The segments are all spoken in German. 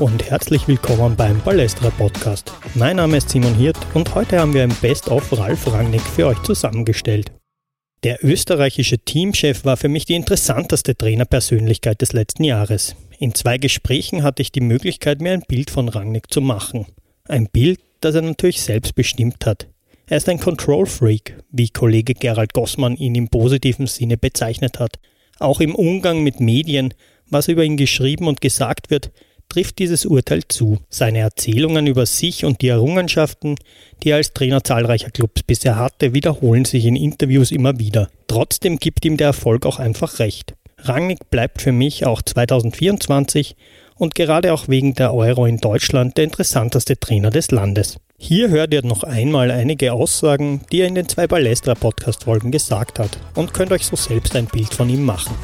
Und herzlich willkommen beim Ballestra Podcast. Mein Name ist Simon Hirt und heute haben wir ein Best-of Ralf Rangnick für euch zusammengestellt. Der österreichische Teamchef war für mich die interessanteste Trainerpersönlichkeit des letzten Jahres. In zwei Gesprächen hatte ich die Möglichkeit, mir ein Bild von Rangnick zu machen. Ein Bild, das er natürlich selbst bestimmt hat. Er ist ein Control-Freak, wie Kollege Gerald Gossmann ihn im positiven Sinne bezeichnet hat. Auch im Umgang mit Medien, was über ihn geschrieben und gesagt wird, trifft dieses Urteil zu. Seine Erzählungen über sich und die Errungenschaften, die er als Trainer zahlreicher Clubs bisher hatte, wiederholen sich in Interviews immer wieder. Trotzdem gibt ihm der Erfolg auch einfach recht. Rangnick bleibt für mich auch 2024 und gerade auch wegen der Euro in Deutschland der interessanteste Trainer des Landes. Hier hört ihr noch einmal einige Aussagen, die er in den zwei Balestra Podcast Folgen gesagt hat und könnt euch so selbst ein Bild von ihm machen.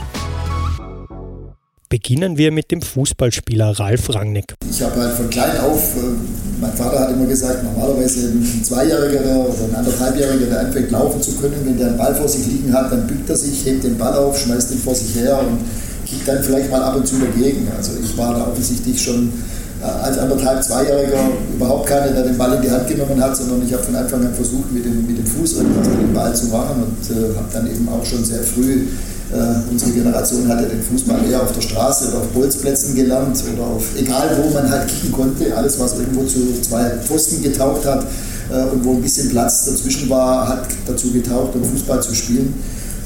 Beginnen wir mit dem Fußballspieler Ralf Rangnick. Ich habe halt von klein auf, äh, mein Vater hat immer gesagt, normalerweise ein Zweijähriger oder ein anderthalbjähriger, der anfängt laufen zu können, wenn der einen Ball vor sich liegen hat, dann bückt er sich, hebt den Ball auf, schmeißt ihn vor sich her und kickt dann vielleicht mal ab und zu dagegen. Also ich war da offensichtlich schon äh, als anderthalb, Zweijähriger überhaupt keiner, der den Ball in die Hand genommen hat, sondern ich habe von Anfang an versucht, mit dem, mit dem Fuß irgendwas mit dem Ball zu machen und äh, habe dann eben auch schon sehr früh, äh, unsere Generation hatte den Fußball eher auf der Straße oder auf Bolzplätzen gelernt oder auf, egal wo man halt kicken konnte, alles was irgendwo zu zwei Pfosten getaucht hat äh, und wo ein bisschen Platz dazwischen war, hat dazu getaucht, um Fußball zu spielen.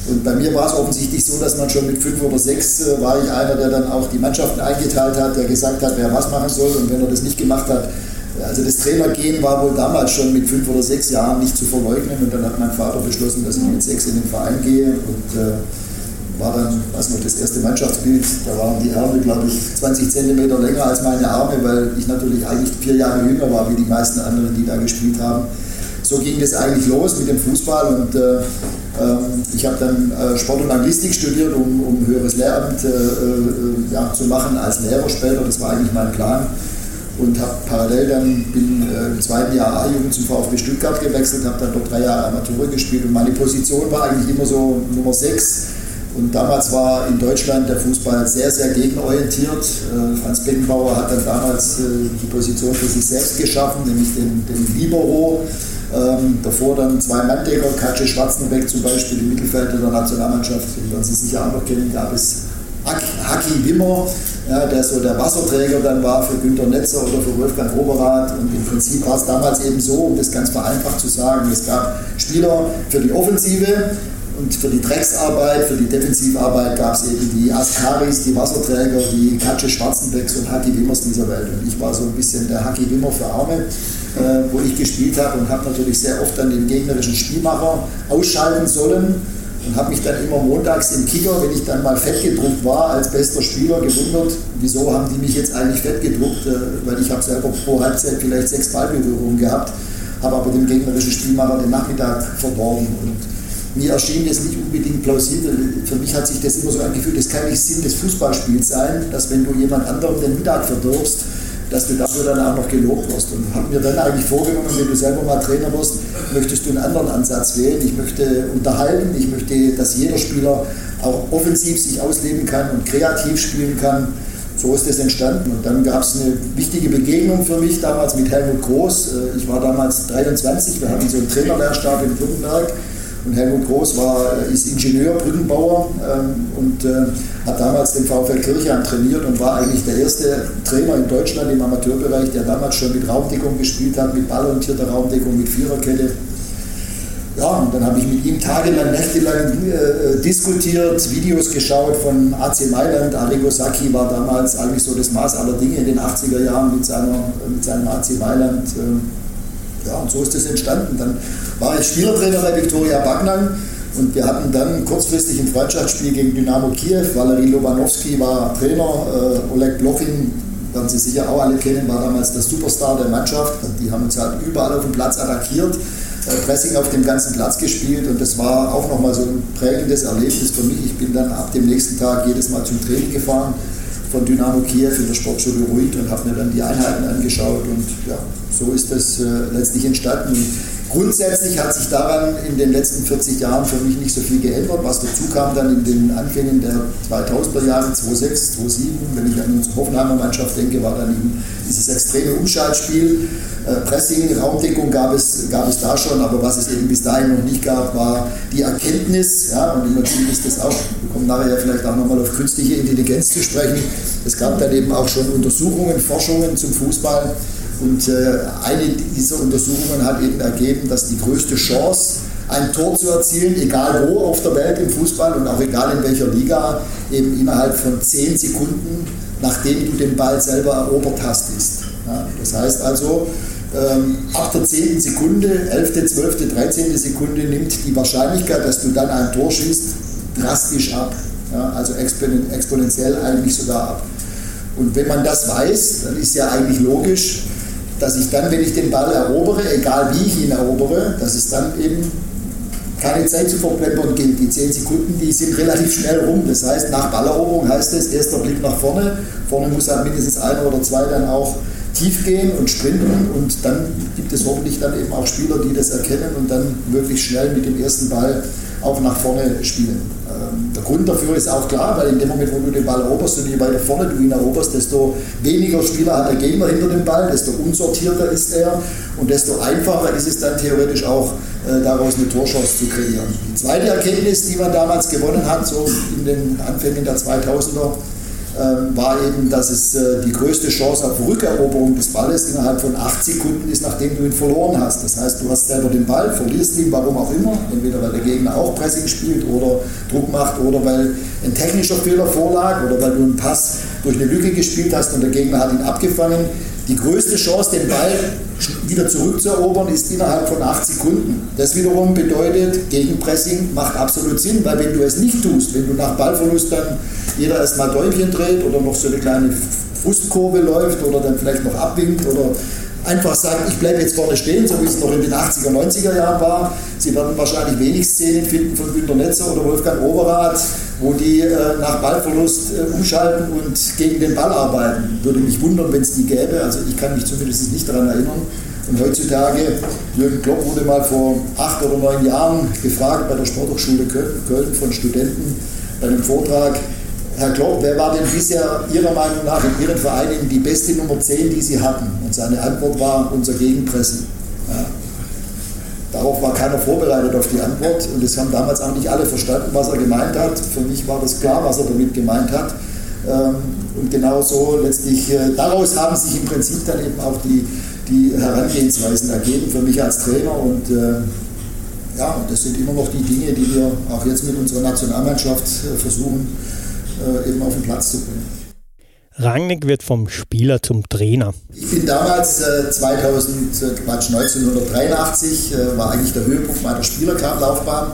Und bei mir war es offensichtlich so, dass man schon mit fünf oder sechs äh, war ich einer, der dann auch die Mannschaften eingeteilt hat, der gesagt hat, wer was machen soll. Und wenn er das nicht gemacht hat, also das Trainergehen war wohl damals schon mit fünf oder sechs Jahren nicht zu verleugnen. Und dann hat mein Vater beschlossen, dass ich mit sechs in den Verein gehe. Und äh, war dann, weiß noch, das erste Mannschaftsbild. Da waren die Ärmel, glaube ich, 20 Zentimeter länger als meine Arme, weil ich natürlich eigentlich vier Jahre jünger war wie die meisten anderen, die da gespielt haben so ging das eigentlich los mit dem Fußball und äh, ähm, ich habe dann äh, Sport und Anglistik studiert, um, um höheres Lehramt äh, äh, ja, zu machen als Lehrer später. Das war eigentlich mein Plan und habe parallel dann bin äh, im zweiten Jahr A-Jugend zum VfB Stuttgart gewechselt, habe dann dort drei Jahre Amateure gespielt und meine Position war eigentlich immer so Nummer 6. Und damals war in Deutschland der Fußball sehr, sehr gegenorientiert. Äh, Franz Beckenbauer hat dann damals äh, die Position für sich selbst geschaffen, nämlich den, den Libero. Ähm, davor dann zwei Manndecker, Katje Schwarzenbeck zum Beispiel, die Mittelfelder der Nationalmannschaft, die werden Sie sicher auch noch kennen, gab es Haki Wimmer, ja, der so der Wasserträger dann war für Günter Netzer oder für Wolfgang Oberrath. Und im Prinzip war es damals eben so, um das ganz vereinfacht zu sagen, es gab Spieler für die Offensive und für die Drecksarbeit, für die Defensivarbeit gab es eben die Askaris, die Wasserträger, die Katje Schwarzenbecks und Haki Wimmers dieser Welt. Und ich war so ein bisschen der Haki Wimmer für Arme äh, wo ich gespielt habe und habe natürlich sehr oft dann den gegnerischen Spielmacher ausschalten sollen und habe mich dann immer montags im Kicker, wenn ich dann mal fett gedruckt war als bester Spieler, gewundert, wieso haben die mich jetzt eigentlich fett gedruckt, äh, weil ich habe selber pro Halbzeit vielleicht sechs Ballberührungen gehabt, habe aber dem gegnerischen Spielmacher den Nachmittag verborgen und mir erschien das nicht unbedingt plausibel. Für mich hat sich das immer so angefühlt, das kann nicht Sinn des Fußballspiels sein, dass wenn du jemand anderem den Mittag verdirbst, dass du dafür dann auch noch gelobt wirst. Und habe mir dann eigentlich vorgenommen, wenn du selber mal Trainer wirst, möchtest du einen anderen Ansatz wählen. Ich möchte unterhalten, ich möchte, dass jeder Spieler auch offensiv sich ausleben kann und kreativ spielen kann. So ist es entstanden. Und dann gab es eine wichtige Begegnung für mich damals mit Helmut Groß. Äh, ich war damals 23, wir hatten so einen Trainerlehrstab in Württemberg. Und Helmut Groß war, äh, ist Ingenieur, Brückenbauer ähm, und äh, hat damals den VfL Kirchheim trainiert und war eigentlich der erste Trainer in Deutschland im Amateurbereich, der damals schon mit Raumdeckung gespielt hat, mit ballorientierter Raumdeckung, mit Viererkette. Ja, und dann habe ich mit ihm tagelang, nächtelang äh, diskutiert, Videos geschaut von AC Mailand. Arrigo Sacchi war damals eigentlich so das Maß aller Dinge in den 80er Jahren mit, seiner, mit seinem AC Mailand. Äh, ja, und so ist das entstanden. Dann war ich Spielertrainer bei Viktoria Bagnang und wir hatten dann kurzfristig ein Freundschaftsspiel gegen Dynamo Kiew. Valery Lobanowski war Trainer, äh, Oleg Blochin, werden Sie sicher auch alle kennen, war damals der Superstar der Mannschaft. Die haben uns halt überall auf dem Platz attackiert, äh, Pressing auf dem ganzen Platz gespielt und das war auch nochmal so ein prägendes Erlebnis für mich. Ich bin dann ab dem nächsten Tag jedes Mal zum Training gefahren von Dynamo Kiew in der Sportschule Ruid und habe mir dann die Einheiten angeschaut und ja, so ist das äh, letztlich entstanden. Grundsätzlich hat sich daran in den letzten 40 Jahren für mich nicht so viel geändert. Was dazu kam dann in den Anfängen der 2000er Jahre, 2006, 2007, wenn ich an unsere Hoffenheimer Mannschaft denke, war dann eben dieses extreme Umschaltspiel. Äh, Pressing, Raumdeckung gab es, gab es da schon, aber was es eben bis dahin noch nicht gab, war die Erkenntnis, ja, und Prinzip ist das auch, wir kommen nachher ja vielleicht auch nochmal auf künstliche Intelligenz zu sprechen. Es gab dann eben auch schon Untersuchungen, Forschungen zum Fußball und äh, eine dieser Untersuchungen hat eben ergeben, dass die größte Chance, ein Tor zu erzielen, egal wo auf der Welt im Fußball und auch egal in welcher Liga, eben innerhalb von 10 Sekunden, nachdem du den Ball selber erobert hast, ist. Das heißt also, ähm, ab der 10. Sekunde, 11., 12., 13. Sekunde nimmt die Wahrscheinlichkeit, dass du dann ein Tor schießt, drastisch ab. Ja, also exponentiell eigentlich sogar ab. Und wenn man das weiß, dann ist ja eigentlich logisch, dass ich dann, wenn ich den Ball erobere, egal wie ich ihn erobere, dass es dann eben keine Zeit zu verplempern gilt. Die 10 Sekunden, die sind relativ schnell rum. Das heißt, nach Balleroberung heißt es, erster Blick nach vorne. Vorne muss halt mindestens einer oder zwei dann auch tief gehen und sprinten und dann gibt es hoffentlich dann eben auch Spieler, die das erkennen und dann möglichst schnell mit dem ersten Ball auch nach vorne spielen. Ähm, der Grund dafür ist auch klar, weil in dem Moment, wo du den Ball eroberst und je weiter vorne du ihn eroberst, desto weniger Spieler hat der Gegner hinter dem Ball, desto unsortierter ist er und desto einfacher ist es dann theoretisch auch, äh, daraus eine Torchance zu kreieren. Die zweite Erkenntnis, die man damals gewonnen hat, so in den Anfängen der 2000er, ähm, war eben, dass es äh, die größte Chance auf Rückeroberung des Balles innerhalb von acht Sekunden ist, nachdem du ihn verloren hast. Das heißt, du hast selber den Ball, verlierst ihn, warum auch immer, entweder weil der Gegner auch Pressing spielt oder Druck macht oder weil ein technischer Fehler vorlag oder weil du einen Pass durch eine Lücke gespielt hast und der Gegner hat ihn abgefangen. Die größte Chance, den Ball wieder zurückzuerobern, ist innerhalb von acht Sekunden. Das wiederum bedeutet, Gegenpressing macht absolut Sinn, weil wenn du es nicht tust, wenn du nach Ballverlust dann jeder erstmal Däumchen dreht oder noch so eine kleine Frustkurve läuft oder dann vielleicht noch abwinkt oder einfach sagt, ich bleibe jetzt vorne stehen, so wie es noch in den 80er, 90er Jahren war. Sie werden wahrscheinlich wenig Szenen finden von Günter Netzer oder Wolfgang Overath, wo die äh, nach Ballverlust äh, umschalten und gegen den Ball arbeiten. Würde mich wundern, wenn es die gäbe. Also ich kann mich zumindest nicht daran erinnern. Und heutzutage, Jürgen Klopp wurde mal vor acht oder neun Jahren gefragt bei der Sporthochschule Köln von Studenten bei einem Vortrag, Herr Klopp, wer war denn bisher Ihrer Meinung nach in Ihren Vereinen die beste Nummer 10, die Sie hatten? Und seine Antwort war unser Gegenpressen. Ja. Darauf war keiner vorbereitet auf die Antwort und es haben damals auch nicht alle verstanden, was er gemeint hat. Für mich war das klar, was er damit gemeint hat. Ähm, und genau so letztlich, äh, daraus haben sich im Prinzip dann eben auch die, die Herangehensweisen ergeben für mich als Trainer und äh, ja, das sind immer noch die Dinge, die wir auch jetzt mit unserer Nationalmannschaft äh, versuchen äh, eben auf den Platz zu bringen. Rangnick wird vom Spieler zum Trainer. Ich bin damals äh, 2000, äh, Quatsch, 1983, äh, war eigentlich der Höhepunkt meiner Spielerlaufbahn.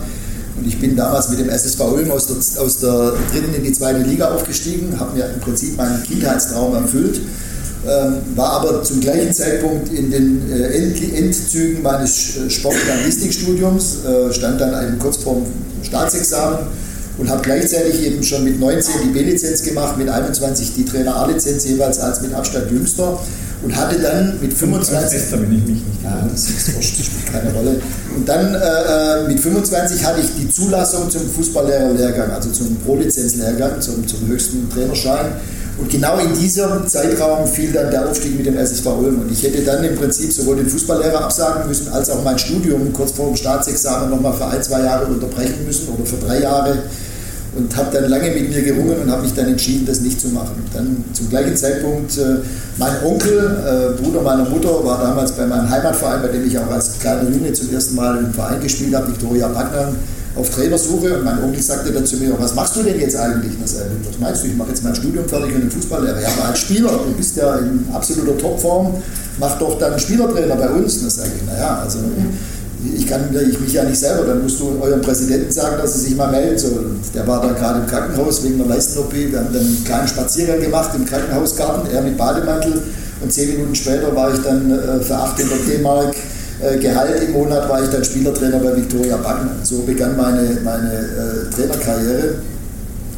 Und ich bin damals mit dem SSV Ulm aus der, aus der dritten in die zweite Liga aufgestiegen, habe mir im Prinzip meinen Kindheitstraum erfüllt, ähm, war aber zum gleichen Zeitpunkt in den äh, End Endzügen meines äh, Sportjournalistikstudiums, äh, stand dann eben kurz vorm Staatsexamen und habe gleichzeitig eben schon mit 19 die B-Lizenz gemacht, mit 21 die Trainer A-Lizenz jeweils als mit Abstand jüngster und hatte dann mit 25. Bester, wenn ich mich nicht ja, das ist wurscht, spielt keine Rolle. Und dann äh, äh mit 25 hatte ich die Zulassung zum Fußballlehrerlehrgang, also zum Pro-Lizenz-Lehrgang, zum, zum höchsten Trainerschein. Und genau in diesem Zeitraum fiel dann der Aufstieg mit dem SSV Ulm. Und ich hätte dann im Prinzip sowohl den Fußballlehrer absagen müssen, als auch mein Studium kurz vor dem Staatsexamen nochmal für ein, zwei Jahre unterbrechen müssen oder für drei Jahre und habe dann lange mit mir gerungen und habe mich dann entschieden, das nicht zu machen. Dann zum gleichen Zeitpunkt, äh, mein Onkel, äh, Bruder meiner Mutter, war damals bei meinem Heimatverein, bei dem ich auch als kleiner Junge zum ersten Mal im Verein gespielt habe, Viktoria Backnern, auf Trainersuche. Und mein Onkel sagte dann zu mir, was machst du denn jetzt eigentlich? Und was meinst du, ich mache jetzt mein Studium fertig und den Fußballlehrer. Ja, aber als Spieler, du bist ja in absoluter Topform, mach doch dann Spielertrainer bei uns. Und dann sage ich, naja, also ich kann ich mich ja nicht selber, dann musst du eurem Präsidenten sagen, dass er sich mal melden soll. Und der war dann gerade im Krankenhaus wegen einer Leisten-OP. Wir haben dann einen kleinen Spaziergang gemacht im Krankenhausgarten, er mit Bademantel. Und zehn Minuten später war ich dann äh, für 800 D-Mark äh, Gehalt im Monat, war ich dann Spielertrainer bei Viktoria Backner. So begann meine, meine äh, Trainerkarriere.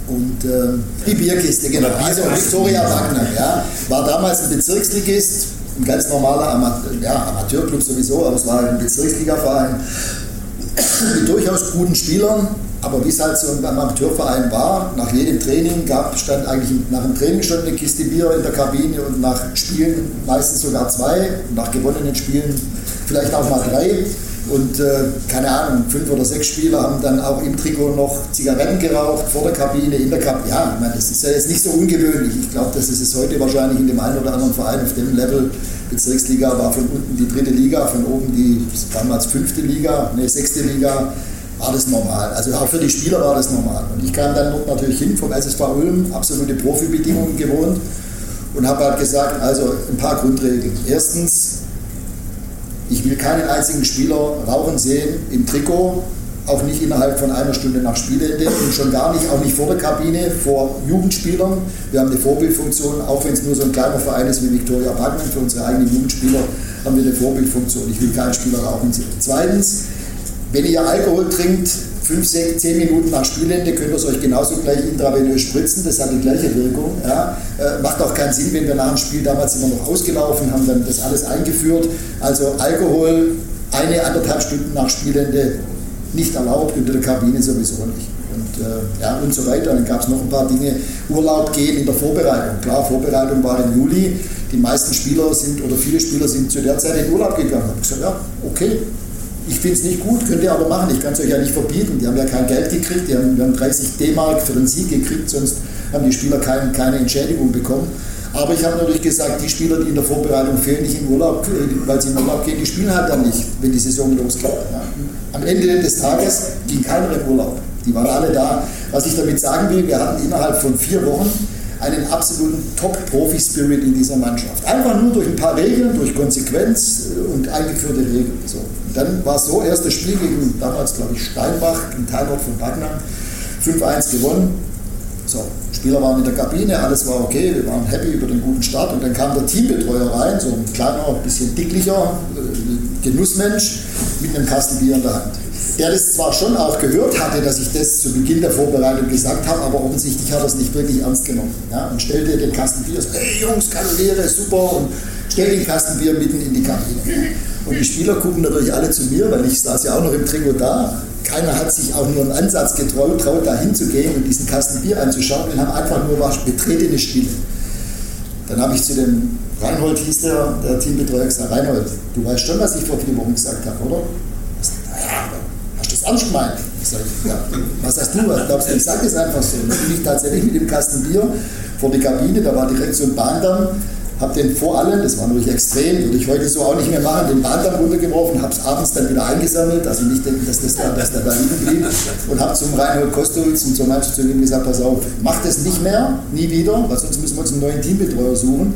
Und äh, die Bierkiste, genau. Also Viktoria Wagner, ja, war damals ein Bezirksligist ein ganz normaler Amateur, ja, Amateurclub sowieso, aber es war ein Bezirksligaverein mit durchaus guten Spielern. Aber wie es halt so beim Amateurverein war, nach jedem Training gab, stand eigentlich nach dem Training schon eine Kiste Bier in der Kabine und nach Spielen meistens sogar zwei, nach gewonnenen Spielen vielleicht auch mal drei. Und äh, keine Ahnung, fünf oder sechs Spieler haben dann auch im Trikot noch Zigaretten geraucht, vor der Kabine, in der Kabine. Ja, ich meine, das ist ja jetzt nicht so ungewöhnlich. Ich glaube, das ist es heute wahrscheinlich in dem einen oder anderen Verein auf dem Level. Bezirksliga war von unten die dritte Liga, von oben die damals fünfte Liga, ne, sechste Liga war das normal. Also auch für die Spieler war das normal. Und ich kam dann dort natürlich hin vom SSV Ulm, absolute Profibedingungen gewohnt und habe halt gesagt, also ein paar Grundregeln. Erstens, ich will keinen einzigen Spieler rauchen sehen im Trikot, auch nicht innerhalb von einer Stunde nach Spielende und schon gar nicht, auch nicht vor der Kabine, vor Jugendspielern. Wir haben eine Vorbildfunktion, auch wenn es nur so ein kleiner Verein ist wie Viktoria Backman, für unsere eigenen Jugendspieler haben wir eine Vorbildfunktion. Ich will keinen Spieler rauchen sehen. Zweitens, wenn ihr Alkohol trinkt, 5, 6, 10 Minuten nach Spielende könnt ihr es euch genauso gleich intravenös spritzen, das hat die gleiche Wirkung. Ja. Äh, macht auch keinen Sinn, wenn wir nach dem Spiel damals immer noch ausgelaufen haben, dann das alles eingeführt. Also Alkohol eine, anderthalb Stunden nach Spielende nicht erlaubt, unter der Kabine sowieso nicht. Und, äh, ja, und so weiter. Dann gab es noch ein paar Dinge. Urlaub gehen in der Vorbereitung. Klar, Vorbereitung war im Juli. Die meisten Spieler sind oder viele Spieler sind zu der Zeit in Urlaub gegangen. Ich habe gesagt, ja, okay, ich finde es nicht gut, könnt ihr aber machen. Ich kann es euch ja nicht verbieten. Die haben ja kein Geld gekriegt. Die haben, haben 30 D-Mark für den Sieg gekriegt, sonst haben die Spieler kein, keine Entschädigung bekommen. Aber ich habe natürlich gesagt, die Spieler, die in der Vorbereitung fehlen, nicht im Urlaub, äh, weil sie in Urlaub gehen, die spielen halt dann nicht, wenn die Saison losgeht. Ja. Am Ende des Tages ging keiner in Urlaub. Die waren alle da. Was ich damit sagen will, wir hatten innerhalb von vier Wochen einen absoluten Top-Profi-Spirit in dieser Mannschaft. Einfach nur durch ein paar Regeln, durch Konsequenz äh, und eingeführte Regeln. So. Dann war es so, erstes Spiel gegen damals, glaube ich, Steinbach, ein Teilort von Backnang, 5-1 gewonnen. So, Spieler waren in der Kabine, alles war okay, wir waren happy über den guten Start und dann kam der Teambetreuer rein, so ein kleiner, ein bisschen dicklicher äh, Genussmensch mit einem Kasten Bier in der Hand der das zwar schon auch gehört hatte, dass ich das zu Beginn der Vorbereitung gesagt habe, aber offensichtlich hat er es nicht wirklich ernst genommen. Ja, und stellte den Kasten Bier, hey Jungs, Kanoniere, super, und stellte den Kasten Bier mitten in die Kabine. Und die Spieler gucken natürlich alle zu mir, weil ich saß ja auch noch im Trikot da. Keiner hat sich auch nur einen Ansatz getraut, traut da hinzugehen und diesen Kasten Bier anzuschauen. Wir haben einfach nur was betretene Stille. Dann habe ich zu dem Reinhold, hieß der, der Teambetreuer, gesagt, Reinhold, du weißt schon, was ich vor vier Wochen gesagt habe, oder? Naja, das ernst gemeint? Ich sage, ja, was hast du? Was glaubst du? Ich sage es einfach so. Dann bin ich tatsächlich mit dem Kasten Bier vor die Kabine, da war direkt so ein Bahndamm, habe den vor allen, das war natürlich extrem, würde ich heute so auch nicht mehr machen, den Bahndamm runtergeworfen, habe es abends dann wieder eingesammelt, also nicht denken, dass das da, dass da liegen blieb und habe zum Reinhold Kostowitz und zur Mannschaft zu ihm gesagt, pass auf, mach das nicht mehr, nie wieder, weil sonst müssen wir uns einen neuen Teambetreuer suchen.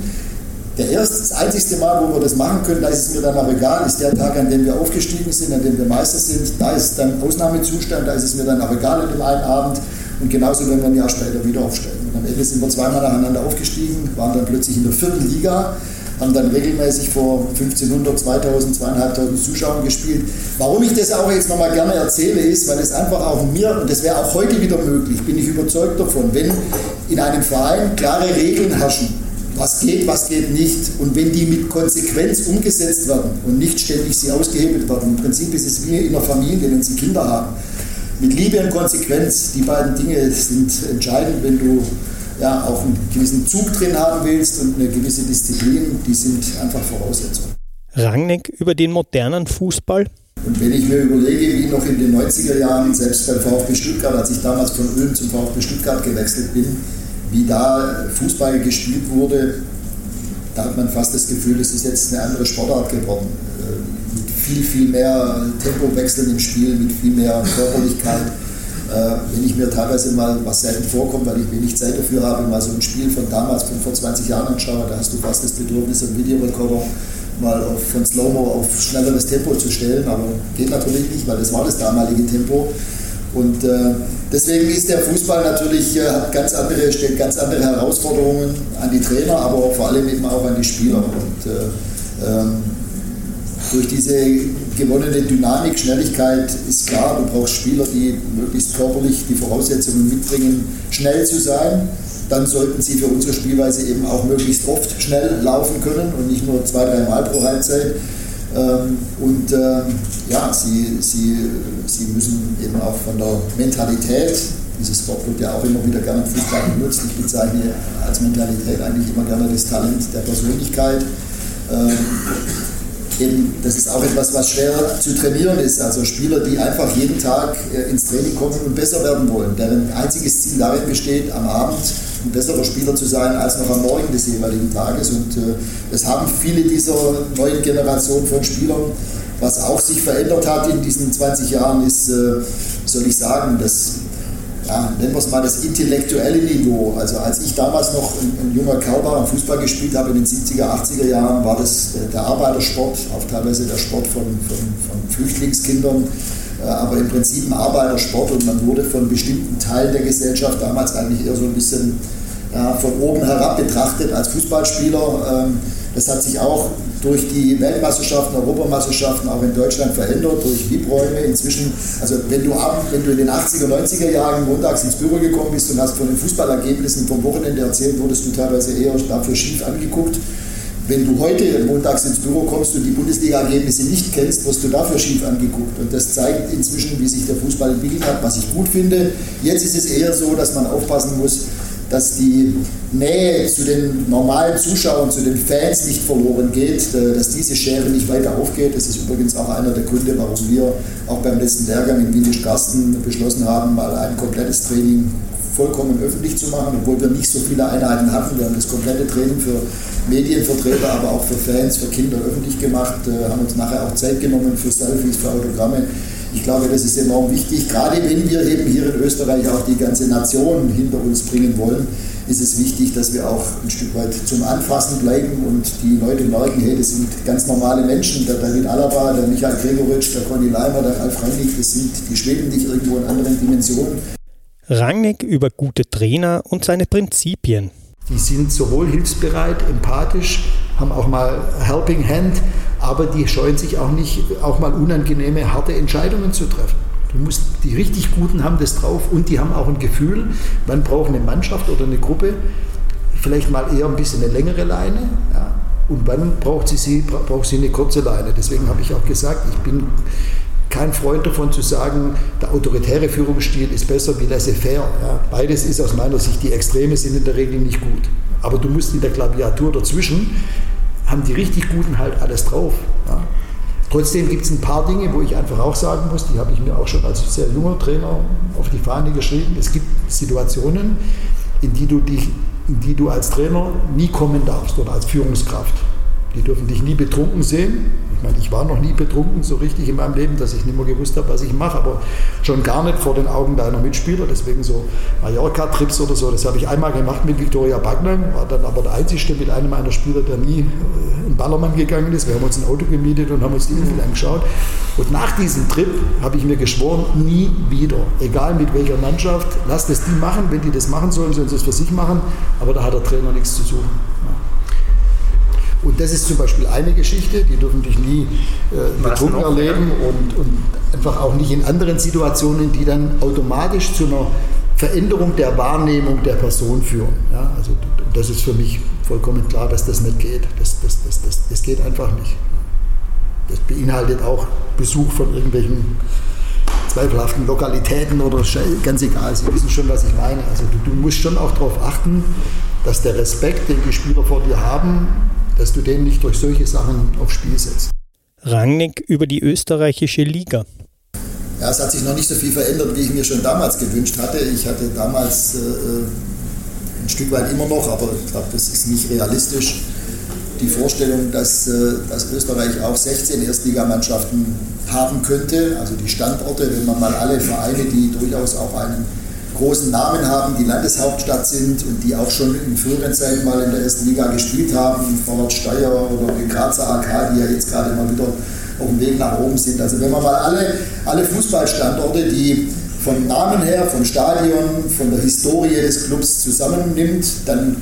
Der erste, das einzigste Mal, wo wir das machen können, da ist es mir dann auch egal, ist der Tag, an dem wir aufgestiegen sind, an dem wir Meister sind. Da ist dann Ausnahmezustand, da ist es mir dann auch egal in dem einen Abend. Und genauso, wenn wir ein Jahr später wieder aufsteigen. Und am Ende sind wir zweimal nacheinander aufgestiegen, waren dann plötzlich in der vierten Liga, haben dann regelmäßig vor 1500, 2000, 2500 Zuschauern gespielt. Warum ich das auch jetzt nochmal gerne erzähle, ist, weil es einfach auch mir, und das wäre auch heute wieder möglich, bin ich überzeugt davon, wenn in einem Verein klare Regeln herrschen, was geht, was geht nicht. Und wenn die mit Konsequenz umgesetzt werden und nicht ständig sie ausgehebelt werden, im Prinzip ist es wie in einer Familie, wenn sie Kinder haben. Mit Liebe und Konsequenz, die beiden Dinge sind entscheidend, wenn du ja, auch einen gewissen Zug drin haben willst und eine gewisse Disziplin, die sind einfach Voraussetzungen. Rangnick über den modernen Fußball? Und wenn ich mir überlege, wie noch in den 90er Jahren, selbst beim VfB Stuttgart, als ich damals von Ulm zum VfB Stuttgart gewechselt bin, wie da Fußball gespielt wurde, da hat man fast das Gefühl, es ist jetzt eine andere Sportart geworden. Viel, viel mehr Tempowechseln im Spiel, mit viel mehr Körperlichkeit. Äh, wenn ich mir teilweise mal, was selten vorkommt, weil ich wenig Zeit dafür habe, mal so ein Spiel von damals, von vor 20 Jahren anschaue, da hast du fast das Bedürfnis, einen Videorekorder mal auf, von Slow-Mo auf schnelleres Tempo zu stellen, aber geht natürlich nicht, weil das war das damalige Tempo. Und äh, deswegen ist der Fußball natürlich, äh, hat ganz andere, stellt ganz andere Herausforderungen an die Trainer, aber vor allem eben auch an die Spieler. Und äh, ähm, durch diese gewonnene Dynamik, Schnelligkeit ist klar, du brauchst Spieler, die möglichst körperlich die Voraussetzungen mitbringen, schnell zu sein, dann sollten sie für unsere Spielweise eben auch möglichst oft schnell laufen können und nicht nur zwei, drei Mal pro Halbzeit. Ähm, und ähm, ja, sie, sie, sie müssen eben auch von der Mentalität, dieses Wort wird ja auch immer wieder gerne im Fußball benutzt, ich bezeichne als Mentalität eigentlich immer gerne das Talent der Persönlichkeit. Eben, das ist auch etwas, was schwer zu trainieren ist. Also Spieler, die einfach jeden Tag äh, ins Training kommen und besser werden wollen, deren einziges Ziel darin besteht, am Abend ein besserer Spieler zu sein als noch am Morgen des jeweiligen Tages. Und äh, das haben viele dieser neuen Generationen von Spielern. Was auch sich verändert hat in diesen 20 Jahren, ist, äh, soll ich sagen, dass ja, nennen wir es mal das intellektuelle Niveau. Also als ich damals noch ein, ein junger Kerl war und Fußball gespielt habe in den 70er, 80er Jahren, war das äh, der Arbeitersport, auch teilweise der Sport von, von, von Flüchtlingskindern, äh, aber im Prinzip ein Arbeitersport und man wurde von bestimmten Teilen der Gesellschaft damals eigentlich eher so ein bisschen ja, von oben herab betrachtet als Fußballspieler. Ähm, das hat sich auch durch die Weltmeisterschaften, Europameisterschaften auch in Deutschland verändert, durch VIP-Räume. Inzwischen, also wenn du, ab, wenn du in den 80er, 90er Jahren montags ins Büro gekommen bist und hast von den Fußballergebnissen vom Wochenende erzählt, wurdest du teilweise eher dafür schief angeguckt. Wenn du heute montags ins Büro kommst und die Bundesliga-Ergebnisse nicht kennst, wirst du dafür schief angeguckt. Und das zeigt inzwischen, wie sich der Fußball entwickelt hat, was ich gut finde. Jetzt ist es eher so, dass man aufpassen muss, dass die Nähe zu den normalen Zuschauern, zu den Fans nicht verloren geht, äh, dass diese Schere nicht weiter aufgeht. Das ist übrigens auch einer der Gründe, warum wir auch beim letzten Lehrgang in Wien-Garsten beschlossen haben, mal ein komplettes Training vollkommen öffentlich zu machen, obwohl wir nicht so viele Einheiten hatten. Wir haben das komplette Training für Medienvertreter, aber auch für Fans, für Kinder öffentlich gemacht, äh, haben uns nachher auch Zeit genommen für Selfies, für Autogramme. Ich glaube, das ist enorm wichtig. Gerade wenn wir eben hier in Österreich auch die ganze Nation hinter uns bringen wollen, ist es wichtig, dass wir auch ein Stück weit zum Anfassen bleiben und die Leute merken, hey, das sind ganz normale Menschen. Der David Alaba, der Michael Gregoritsch, der Conny Leimer, der Ralf Rangnick, das sind, die schweben nicht irgendwo in anderen Dimensionen. Rangnick über gute Trainer und seine Prinzipien. Die sind sowohl hilfsbereit, empathisch, haben auch mal Helping Hand, aber die scheuen sich auch nicht, auch mal unangenehme, harte Entscheidungen zu treffen. Du musst, die richtig Guten haben das drauf und die haben auch ein Gefühl, wann braucht eine Mannschaft oder eine Gruppe vielleicht mal eher ein bisschen eine längere Leine ja, und wann braucht sie, sie, braucht sie eine kurze Leine. Deswegen habe ich auch gesagt, ich bin kein Freund davon zu sagen, der autoritäre Führungsstil ist besser wie laissez-faire. Ja, beides ist aus meiner Sicht, die Extreme sind in der Regel nicht gut. Aber du musst in der Klaviatur dazwischen, haben die richtig Guten halt alles drauf. Ja. Trotzdem gibt es ein paar Dinge, wo ich einfach auch sagen muss, die habe ich mir auch schon als sehr junger Trainer auf die Fahne geschrieben. Es gibt Situationen, in die du, dich, in die du als Trainer nie kommen darfst oder als Führungskraft. Die dürfen dich nie betrunken sehen. Ich meine, ich war noch nie betrunken so richtig in meinem Leben, dass ich nicht mehr gewusst habe, was ich mache, aber schon gar nicht vor den Augen deiner Mitspieler. Deswegen so Mallorca-Trips oder so, das habe ich einmal gemacht mit Viktoria Bagner, war dann aber der Einzige mit einem meiner Spieler, der nie äh, in Ballermann gegangen ist. Wir haben uns ein Auto gemietet und haben uns die Insel angeschaut. Und nach diesem Trip habe ich mir geschworen, nie wieder, egal mit welcher Mannschaft, lasst es die machen, wenn die das machen sollen, sollen sie es für sich machen, aber da hat der Trainer nichts zu suchen. Und das ist zum Beispiel eine Geschichte, die dürfen dich nie äh, betrunken erleben und, und einfach auch nicht in anderen Situationen, die dann automatisch zu einer Veränderung der Wahrnehmung der Person führen. Ja, also das ist für mich vollkommen klar, dass das nicht geht. Das, das, das, das, das geht einfach nicht. Das beinhaltet auch Besuch von irgendwelchen zweifelhaften Lokalitäten oder ganz egal, Sie wissen schon, was ich meine. Also du, du musst schon auch darauf achten, dass der Respekt, den die Spieler vor dir haben, dass du den nicht durch solche Sachen aufs Spiel setzt. Rangnick über die österreichische Liga. Ja, es hat sich noch nicht so viel verändert, wie ich mir schon damals gewünscht hatte. Ich hatte damals äh, ein Stück weit immer noch, aber ich glaube, das ist nicht realistisch, die Vorstellung, dass, äh, dass Österreich auch 16 Erstligamannschaften haben könnte. Also die Standorte, wenn man mal alle Vereine, die durchaus auch einen großen Namen haben, die Landeshauptstadt sind und die auch schon in früheren Zeiten mal in der ersten Liga gespielt haben, Vorwärts Steyr oder die Grazer AK, die ja jetzt gerade mal wieder auf dem Weg nach oben sind. Also wenn man mal alle, alle Fußballstandorte, die vom Namen her, vom Stadion, von der Historie des Clubs zusammennimmt, dann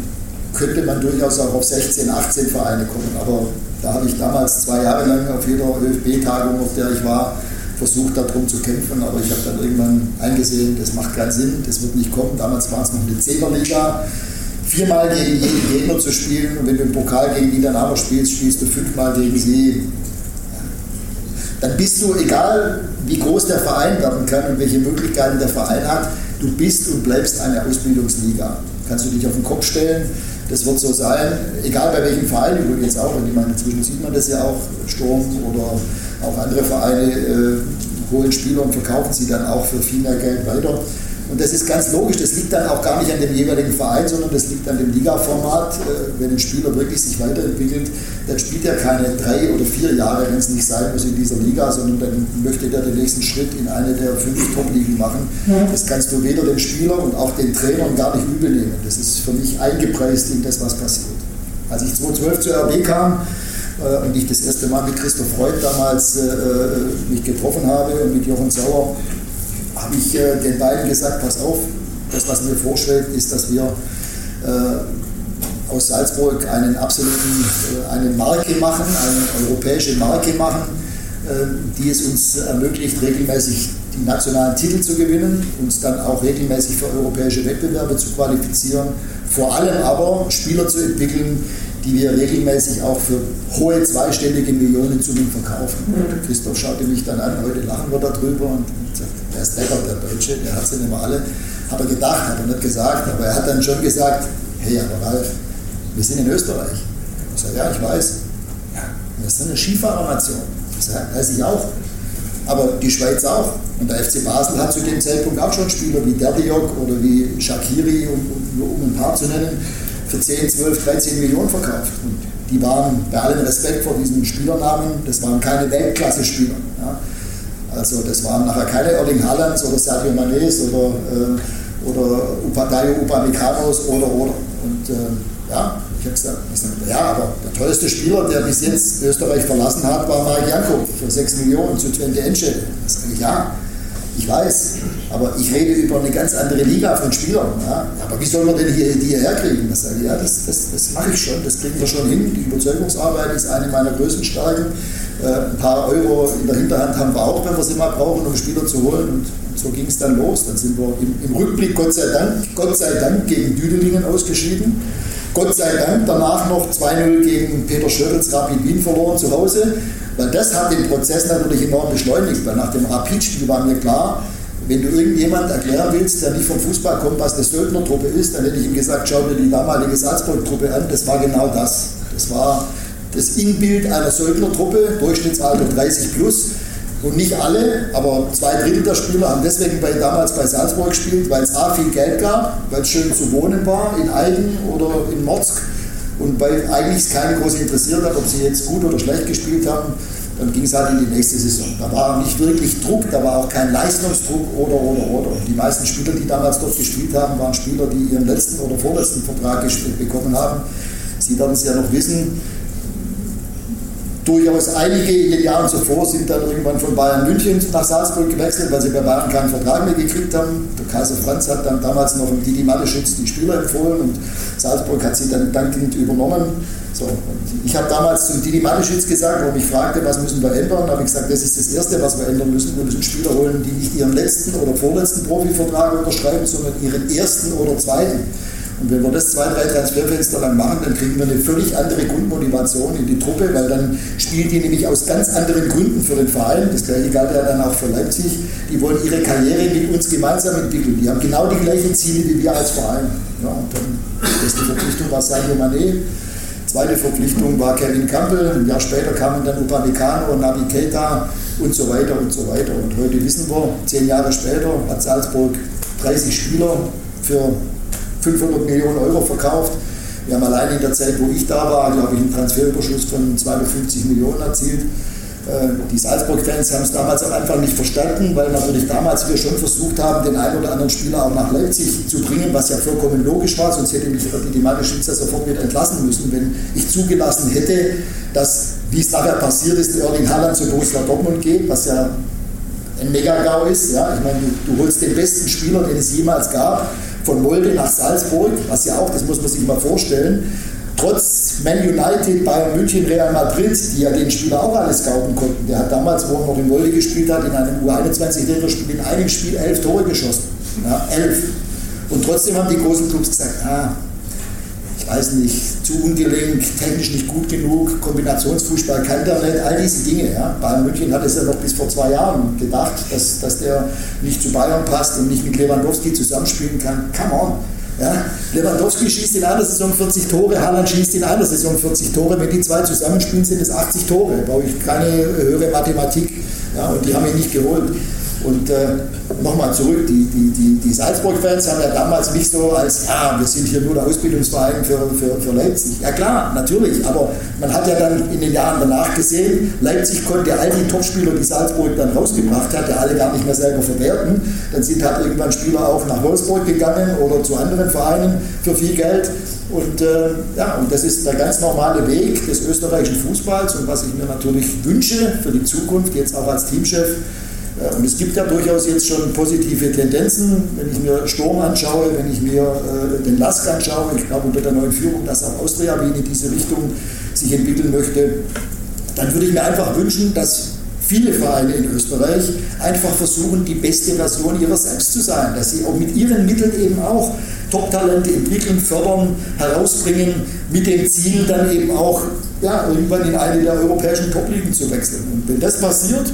könnte man durchaus auch auf 16, 18 Vereine kommen. Aber da habe ich damals zwei Jahre lang auf jeder ÖFB-Tagung, auf der ich war, versucht darum zu kämpfen, aber ich habe dann irgendwann eingesehen, das macht keinen Sinn, das wird nicht kommen. Damals war es noch eine Zehnerliga. viermal gegen jeden Gegner zu spielen und wenn du im Pokal gegen die dann auch spielst, spielst du fünfmal gegen sie. Dann bist du, egal wie groß der Verein werden kann und welche Möglichkeiten der Verein hat, du bist und bleibst eine Ausbildungsliga. Kannst du dich auf den Kopf stellen, das wird so sein, egal bei welchem Verein übrigens auch, und ich meine, inzwischen sieht man das ja auch, Sturm oder auch andere Vereine äh, holen Spieler und verkaufen sie dann auch für viel mehr Geld weiter. Und das ist ganz logisch, das liegt dann auch gar nicht an dem jeweiligen Verein, sondern das liegt an dem Liga-Format. Äh, wenn ein Spieler wirklich sich weiterentwickelt, dann spielt er keine drei oder vier Jahre, wenn es nicht sein muss, in dieser Liga, sondern dann möchte der den nächsten Schritt in eine der fünf Top-Ligen machen. Das kannst du weder dem Spieler und auch den Trainern gar nicht übel nehmen. Das ist für mich eingepreist in das, was passiert. Als ich 2012 zur RB kam, äh, und ich das erste Mal mit Christoph Freud damals äh, mich getroffen habe und mit Jochen Sauer, habe ich äh, den beiden gesagt, pass auf, das, was mir vorschwebt, ist, dass wir äh, aus Salzburg einen absoluten, äh, eine Marke machen, eine europäische Marke machen, äh, die es uns ermöglicht, regelmäßig die nationalen Titel zu gewinnen, uns dann auch regelmäßig für europäische Wettbewerbe zu qualifizieren, vor allem aber Spieler zu entwickeln, die wir regelmäßig auch für hohe zweistellige Millionensummen verkaufen. Mhm. Christoph schaute mich dann an, heute lachen wir darüber und sagt, ist lecker, der Deutsche, der hat sie nicht mehr alle. Hat er gedacht, hat er nicht gesagt, aber er hat dann schon gesagt, hey, aber Ralf, wir sind in Österreich. Ich sage, ja, ich weiß. Ja, wir sind eine Skifahrernation. Ich weiß ich auch. Aber die Schweiz auch. Und der FC Basel hat zu dem Zeitpunkt auch schon Spieler wie Derdiok oder wie Shakiri, um, um ein paar zu nennen, für 10, 12, 13 Millionen verkauft. Und die waren bei allem Respekt vor diesen Spielernamen, das waren keine Weltklasse-Spieler. Ja. Also das waren nachher keine Erling Haalands oder Sergio Manes oder, äh, oder Upadayo Upamecano's oder oder. Und äh, ja, ich habe gesagt, ja, aber der teuerste Spieler, der bis jetzt Österreich verlassen hat, war Mark Janko für 6 Millionen zu Twente Enschede. Das sage ich, ja, ich weiß, aber ich rede über eine ganz andere Liga von Spielern. Ja. Aber wie soll man denn hier, die hierher kriegen? Das sage ich, ja, das, das, das mache ich schon, das kriegen wir schon hin. Die Überzeugungsarbeit ist eine meiner größten Stärken. Äh, ein paar Euro in der Hinterhand haben wir auch, wenn wir sie mal brauchen, um Spieler zu holen. Und, so ging es dann los. Dann sind wir im, im, Rückblick, Gott sei Dank, Gott sei Dank gegen Düdelingen ausgeschieden. Gott sei Dank danach noch 2-0 gegen Peter Schöritz Rapid Wien verloren zu Hause. Weil das hat den Prozess natürlich enorm beschleunigt, weil nach dem Rapid-Spiel war mir klar, wenn du irgendjemand erklären willst, der nicht vom Fußball kommt, was eine Söldnertruppe ist, dann hätte ich ihm gesagt, schau dir die damalige Salzburg-Truppe an. Das war genau das. Das war das Inbild einer Söldnertruppe, Durchschnittsalter 30 plus. Und nicht alle, aber zwei Drittel der Spieler haben deswegen bei, damals bei Salzburg gespielt, weil es A viel Geld gab, weil es schön zu wohnen war, in Eigen oder in Motzk und weil eigentlich keine groß interessiert hat, ob sie jetzt gut oder schlecht gespielt haben, dann ging es halt in die nächste Saison. Da war nicht wirklich Druck, da war auch kein Leistungsdruck oder, oder, oder. Die meisten Spieler, die damals dort gespielt haben, waren Spieler, die ihren letzten oder vorletzten Vertrag bekommen haben. Sie werden es ja noch wissen, durchaus einige in den Jahren zuvor sind dann irgendwann von Bayern München nach Salzburg gewechselt, weil sie bei Bayern keinen Vertrag mehr gekriegt haben. Der Kaiser Franz hat dann damals noch im Didi Mateschitz die Spieler empfohlen und Salzburg hat sie dann dankend übernommen. So, ich habe damals zum Didi Mateschitz gesagt, wo mich fragte, was müssen wir ändern, habe ich gesagt, das ist das Erste, was wir ändern müssen. Wir müssen Spieler holen, die nicht ihren letzten oder vorletzten Profivertrag unterschreiben, sondern ihren ersten oder zweiten. Und wenn wir das zwei, drei Transferfenster lang machen, dann kriegen wir eine völlig andere Grundmotivation in die Truppe, weil dann spielen die nämlich aus ganz anderen Gründen für den Verein. Das gleiche galt ja dann auch für Leipzig. Die wollen ihre Karriere mit uns gemeinsam entwickeln. Die haben genau die gleichen Ziele wie wir als Verein. Ja, und dann, erste Verpflichtung war Sadio Mané. Zweite Verpflichtung war Kevin Campbell. Ein Jahr später kamen dann Upamecano, Navi Keita und so weiter und so weiter. Und heute wissen wir, zehn Jahre später hat Salzburg 30 Spieler für 500 Millionen Euro verkauft. Wir haben allein in der Zeit, wo ich da war, glaube ich, einen Transferüberschuss von 250 Millionen erzielt. Äh, die Salzburg-Fans haben es damals am Anfang nicht verstanden, weil natürlich damals wir schon versucht haben, den einen oder anderen Spieler auch nach Leipzig zu bringen, was ja vollkommen logisch war, sonst hätte mich die Mateschitzer sofort wieder entlassen müssen, wenn ich zugelassen hätte, dass, wie es nachher passiert ist, Erling Haaland zu Borussia Dortmund geht, was ja ein Mega-GAU ist. Ja? Ich meine, du holst den besten Spieler, den es jemals gab, von Molde nach Salzburg, was ja auch, das muss man sich mal vorstellen, trotz Man United, Bayern München, Real Madrid, die ja den Spieler auch alles scouten konnten. Der hat damals, wo er noch in Molde gespielt hat, in einem U21-Länderspiel in einem Spiel elf Tore geschossen. Ja, elf. Und trotzdem haben die großen Clubs gesagt, ah, weiß nicht, zu ungelenkt, technisch nicht gut genug, Kombinationsfußball kann der nicht, all diese Dinge. Ja. Bayern München hat es ja noch bis vor zwei Jahren gedacht, dass, dass der nicht zu Bayern passt und nicht mit Lewandowski zusammenspielen kann. Come on. Ja. Lewandowski schießt in einer Saison 40 Tore, Haaland schießt in einer Saison 40 Tore. Wenn die zwei zusammenspielen, sind es 80 Tore. Da brauche ich keine höhere Mathematik. Ja, und die haben ihn nicht geholt. Und äh, nochmal zurück, die, die, die, die Salzburg-Fans haben ja damals nicht so als, ah, wir sind hier nur der Ausbildungsverein für, für, für Leipzig. Ja klar, natürlich, aber man hat ja dann in den Jahren danach gesehen, Leipzig konnte all die Topspieler, die Salzburg dann rausgebracht hat, ja alle gar nicht mehr selber verwerten. Dann sind halt irgendwann Spieler auch nach Wolfsburg gegangen oder zu anderen Vereinen für viel Geld. Und äh, ja, und das ist der ganz normale Weg des österreichischen Fußballs und was ich mir natürlich wünsche für die Zukunft, jetzt auch als Teamchef, und es gibt ja durchaus jetzt schon positive Tendenzen, wenn ich mir Sturm anschaue, wenn ich mir äh, den Lask anschaue. Ich glaube unter der neuen Führung, dass auch Austria Wien in diese Richtung sich entwickeln möchte. Dann würde ich mir einfach wünschen, dass viele Vereine in Österreich einfach versuchen, die beste Version ihrer selbst zu sein, dass sie auch mit ihren Mitteln eben auch Top-Talente entwickeln, fördern, herausbringen, mit dem Ziel dann eben auch ja, irgendwann in eine der europäischen Top-Ligen zu wechseln. Und wenn das passiert,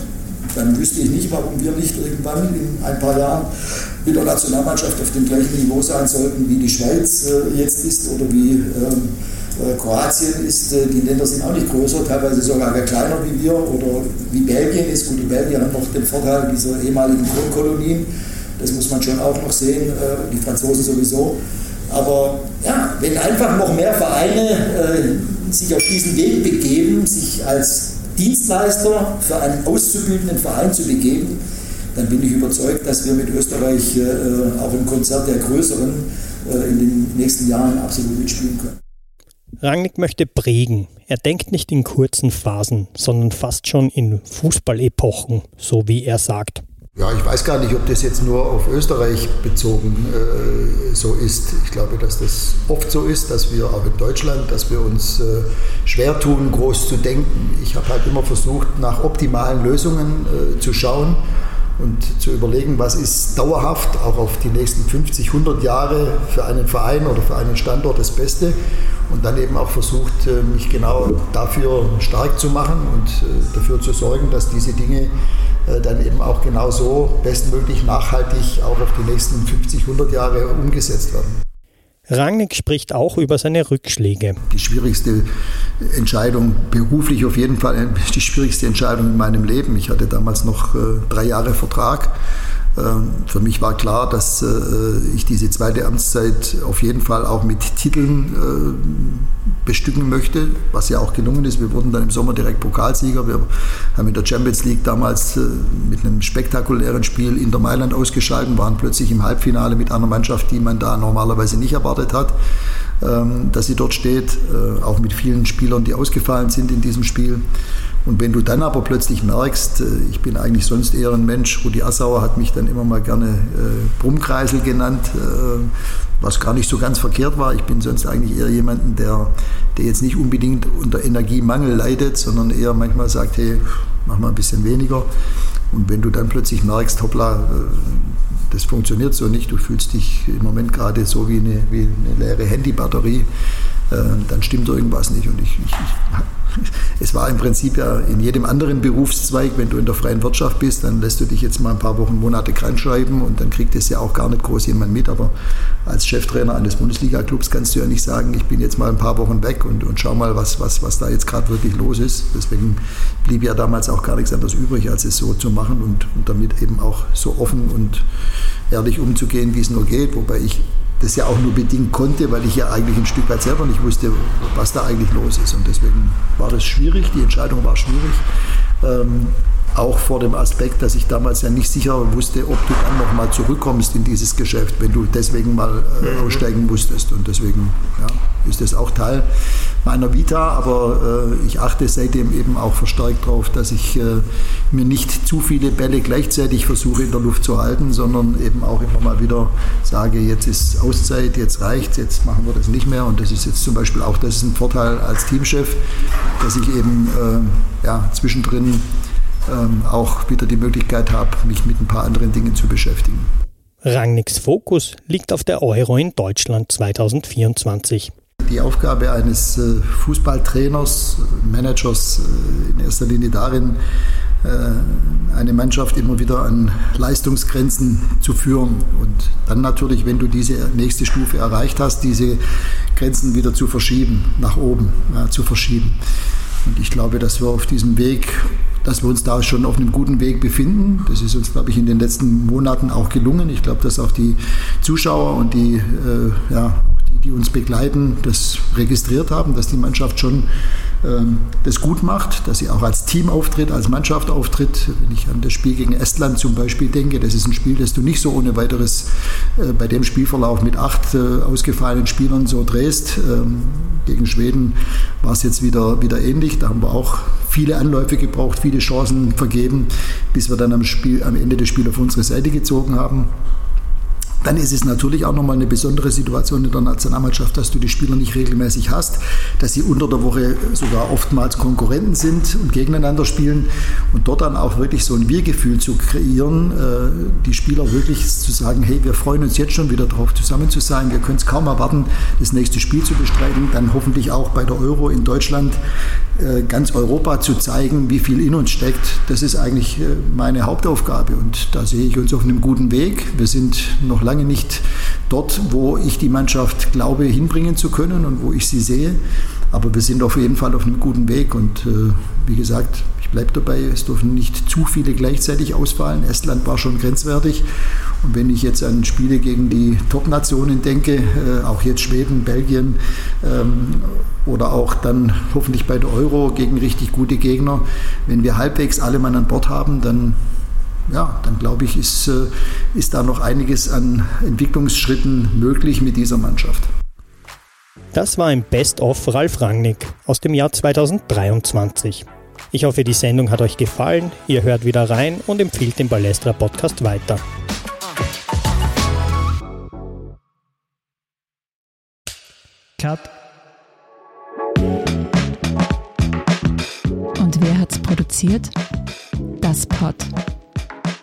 dann wüsste ich nicht, warum wir nicht irgendwann in ein paar Jahren mit der Nationalmannschaft auf dem gleichen Niveau sein sollten, wie die Schweiz äh, jetzt ist oder wie ähm, äh, Kroatien ist. Äh, die Länder sind auch nicht größer, teilweise sogar kleiner wie wir oder wie Belgien ist. Gut, die Belgier haben noch den Vorteil dieser ehemaligen Kronkolonien. Das muss man schon auch noch sehen, äh, die Franzosen sowieso. Aber ja, wenn einfach noch mehr Vereine äh, sich auf diesen Weg begeben, sich als Dienstleister für einen auszubildenden Verein zu begeben, dann bin ich überzeugt, dass wir mit Österreich äh, auch im Konzert der Größeren äh, in den nächsten Jahren absolut mitspielen können. Rangnick möchte prägen. Er denkt nicht in kurzen Phasen, sondern fast schon in Fußballepochen, so wie er sagt. Ja, ich weiß gar nicht, ob das jetzt nur auf Österreich bezogen äh, so ist. Ich glaube, dass das oft so ist, dass wir auch in Deutschland, dass wir uns äh, schwer tun, groß zu denken. Ich habe halt immer versucht, nach optimalen Lösungen äh, zu schauen und zu überlegen, was ist dauerhaft, auch auf die nächsten 50, 100 Jahre für einen Verein oder für einen Standort das Beste. Und dann eben auch versucht, äh, mich genau dafür stark zu machen und äh, dafür zu sorgen, dass diese Dinge äh, dann eben auch genauso bestmöglich nachhaltig auch auf die nächsten 50, 100 Jahre umgesetzt werden. Rangnick spricht auch über seine Rückschläge. Die schwierigste Entscheidung, beruflich auf jeden Fall, die schwierigste Entscheidung in meinem Leben. Ich hatte damals noch äh, drei Jahre Vertrag für mich war klar, dass äh, ich diese zweite Amtszeit auf jeden Fall auch mit Titeln äh, bestücken möchte, was ja auch gelungen ist. Wir wurden dann im Sommer direkt Pokalsieger. Wir haben in der Champions League damals äh, mit einem spektakulären Spiel Inter Mailand ausgeschalten, waren plötzlich im Halbfinale mit einer Mannschaft, die man da normalerweise nicht erwartet hat, ähm, dass sie dort steht, auch mit vielen Spielern, die ausgefallen sind in diesem Spiel. Und wenn du dann aber plötzlich merkst, äh, ich bin eigentlich sonst eher ein Mensch, Rudi Assauer hat mich dann immer mal gerne äh, Brummkreisel genannt, äh, was gar nicht so ganz verkehrt war. Ich bin sonst eigentlich eher jemanden, der, der jetzt nicht unbedingt unter Energiemangel leidet, sondern eher manchmal sagt, hey, mach mal ein bisschen weniger. Und wenn du dann plötzlich merkst, hoppla, äh, das funktioniert so nicht, du fühlst dich im Moment gerade so wie eine, wie eine leere Handybatterie, äh, dann stimmt irgendwas nicht. Und ich, ich, ich es war im Prinzip ja in jedem anderen Berufszweig, wenn du in der freien Wirtschaft bist, dann lässt du dich jetzt mal ein paar Wochen, Monate krankschreiben und dann kriegt es ja auch gar nicht groß jemand mit. Aber als Cheftrainer eines Bundesliga-Clubs kannst du ja nicht sagen, ich bin jetzt mal ein paar Wochen weg und, und schau mal, was, was, was da jetzt gerade wirklich los ist. Deswegen blieb ja damals auch gar nichts anderes übrig, als es so zu machen und, und damit eben auch so offen und ehrlich umzugehen, wie es nur geht. Wobei ich das ja auch nur bedingt konnte, weil ich ja eigentlich ein Stück weit selber nicht wusste, was da eigentlich los ist. Und deswegen war das schwierig, die Entscheidung war schwierig. Ähm, auch vor dem Aspekt, dass ich damals ja nicht sicher wusste, ob du dann nochmal zurückkommst in dieses Geschäft, wenn du deswegen mal äh, mhm. aussteigen musstest. Und deswegen ja, ist das auch Teil meiner Vita, aber äh, ich achte seitdem eben auch verstärkt darauf, dass ich äh, mir nicht zu viele Bälle gleichzeitig versuche in der Luft zu halten, sondern eben auch immer mal wieder sage, jetzt ist Auszeit, jetzt reicht jetzt machen wir das nicht mehr. Und das ist jetzt zum Beispiel auch, das ist ein Vorteil als Teamchef, dass ich eben äh, ja, zwischendrin auch wieder die Möglichkeit habe, mich mit ein paar anderen Dingen zu beschäftigen. Rangnicks Fokus liegt auf der Euro in Deutschland 2024. die Aufgabe eines äh, Fußballtrainers, Managers äh, in erster Linie darin, äh, eine Mannschaft immer wieder an Leistungsgrenzen zu führen und dann natürlich, wenn du diese nächste Stufe erreicht hast, diese Grenzen wieder zu verschieben, nach oben ja, zu verschieben. Und ich glaube, dass wir auf diesem Weg, dass wir uns da schon auf einem guten Weg befinden. Das ist uns, glaube ich, in den letzten Monaten auch gelungen. Ich glaube, dass auch die Zuschauer und die, äh, ja, die, die uns begleiten, das registriert haben, dass die Mannschaft schon das gut macht, dass sie auch als Team auftritt, als Mannschaft auftritt. Wenn ich an das Spiel gegen Estland zum Beispiel denke, das ist ein Spiel, das du nicht so ohne weiteres äh, bei dem Spielverlauf mit acht äh, ausgefallenen Spielern so drehst. Ähm, gegen Schweden war es jetzt wieder, wieder ähnlich. Da haben wir auch viele Anläufe gebraucht, viele Chancen vergeben, bis wir dann am, Spiel, am Ende das Spiel auf unsere Seite gezogen haben. Dann ist es natürlich auch nochmal eine besondere Situation in der Nationalmannschaft, dass du die Spieler nicht regelmäßig hast, dass sie unter der Woche sogar oftmals Konkurrenten sind und gegeneinander spielen und dort dann auch wirklich so ein Wir-Gefühl zu kreieren, äh, die Spieler wirklich zu sagen, hey, wir freuen uns jetzt schon wieder drauf, zusammen zu sein, wir können es kaum erwarten, das nächste Spiel zu bestreiten, dann hoffentlich auch bei der Euro in Deutschland äh, ganz Europa zu zeigen, wie viel in uns steckt, das ist eigentlich äh, meine Hauptaufgabe und da sehe ich uns auf einem guten Weg. Wir sind noch lange nicht dort, wo ich die Mannschaft glaube, hinbringen zu können und wo ich sie sehe. Aber wir sind auf jeden Fall auf einem guten Weg und äh, wie gesagt, ich bleibe dabei, es dürfen nicht zu viele gleichzeitig ausfallen. Estland war schon grenzwertig und wenn ich jetzt an Spiele gegen die Top-Nationen denke, äh, auch jetzt Schweden, Belgien ähm, oder auch dann hoffentlich bei der Euro gegen richtig gute Gegner, wenn wir halbwegs alle Mann an Bord haben, dann ja, dann glaube ich, ist, äh, ist da noch einiges an Entwicklungsschritten möglich mit dieser Mannschaft. Das war ein Best-of Ralf Rangnick aus dem Jahr 2023. Ich hoffe, die Sendung hat euch gefallen, ihr hört wieder rein und empfiehlt den Ballestra Podcast weiter. Cut. Und wer hat's produziert? Das Pod